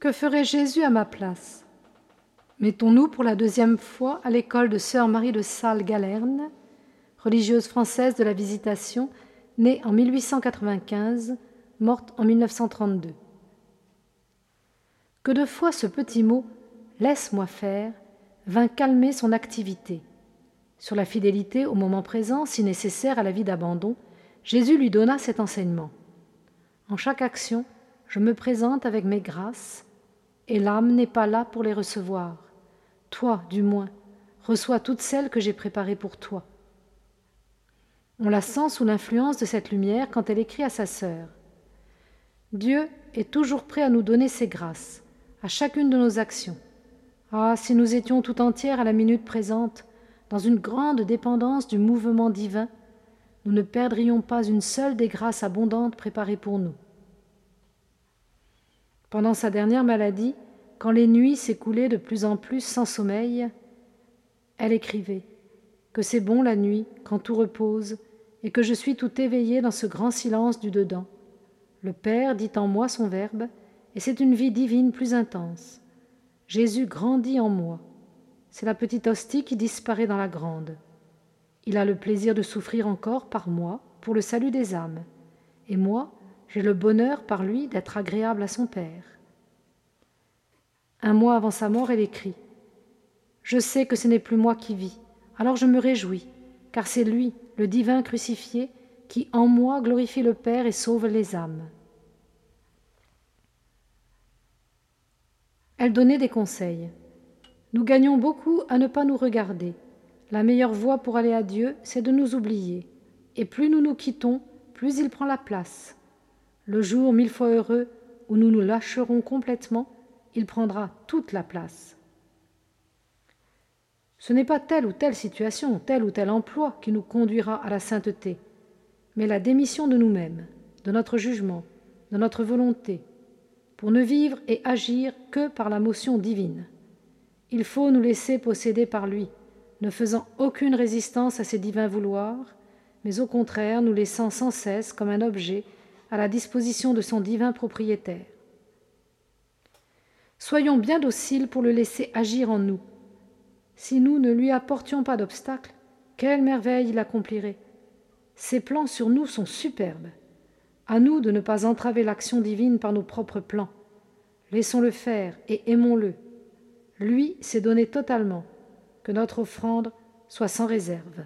Que ferait Jésus à ma place? Mettons-nous pour la deuxième fois à l'école de sœur Marie de Salles Galerne, religieuse française de la Visitation, née en 1895, morte en 1932. Que de fois ce petit mot Laisse-moi faire vint calmer son activité. Sur la fidélité au moment présent, si nécessaire à la vie d'abandon, Jésus lui donna cet enseignement. En chaque action, je me présente avec mes grâces, et l'âme n'est pas là pour les recevoir. Toi, du moins, reçois toutes celles que j'ai préparées pour toi. On la sent sous l'influence de cette lumière quand elle écrit à sa sœur. Dieu est toujours prêt à nous donner ses grâces, à chacune de nos actions. Ah, si nous étions tout entières à la minute présente, dans une grande dépendance du mouvement divin, nous ne perdrions pas une seule des grâces abondantes préparées pour nous. Pendant sa dernière maladie, quand les nuits s'écoulaient de plus en plus sans sommeil, elle écrivait que c'est bon la nuit quand tout repose et que je suis tout éveillée dans ce grand silence du dedans. Le Père dit en moi son Verbe, et c'est une vie divine plus intense. Jésus grandit en moi. C'est la petite hostie qui disparaît dans la grande. Il a le plaisir de souffrir encore par moi pour le salut des âmes, et moi, j'ai le bonheur par lui d'être agréable à son Père. Un mois avant sa mort, elle écrit Je sais que ce n'est plus moi qui vis, alors je me réjouis, car c'est lui, le divin crucifié, qui en moi glorifie le Père et sauve les âmes. Elle donnait des conseils. Nous gagnons beaucoup à ne pas nous regarder. La meilleure voie pour aller à Dieu, c'est de nous oublier. Et plus nous nous quittons, plus il prend la place. Le jour mille fois heureux où nous nous lâcherons complètement, il prendra toute la place. Ce n'est pas telle ou telle situation, tel ou tel emploi qui nous conduira à la sainteté, mais la démission de nous-mêmes, de notre jugement, de notre volonté, pour ne vivre et agir que par la motion divine. Il faut nous laisser posséder par lui, ne faisant aucune résistance à ses divins vouloirs, mais au contraire nous laissant sans cesse comme un objet à la disposition de son divin propriétaire. Soyons bien dociles pour le laisser agir en nous. Si nous ne lui apportions pas d'obstacle, quelle merveille il accomplirait. Ses plans sur nous sont superbes. À nous de ne pas entraver l'action divine par nos propres plans. Laissons-le faire et aimons-le. Lui s'est donné totalement. Que notre offrande soit sans réserve.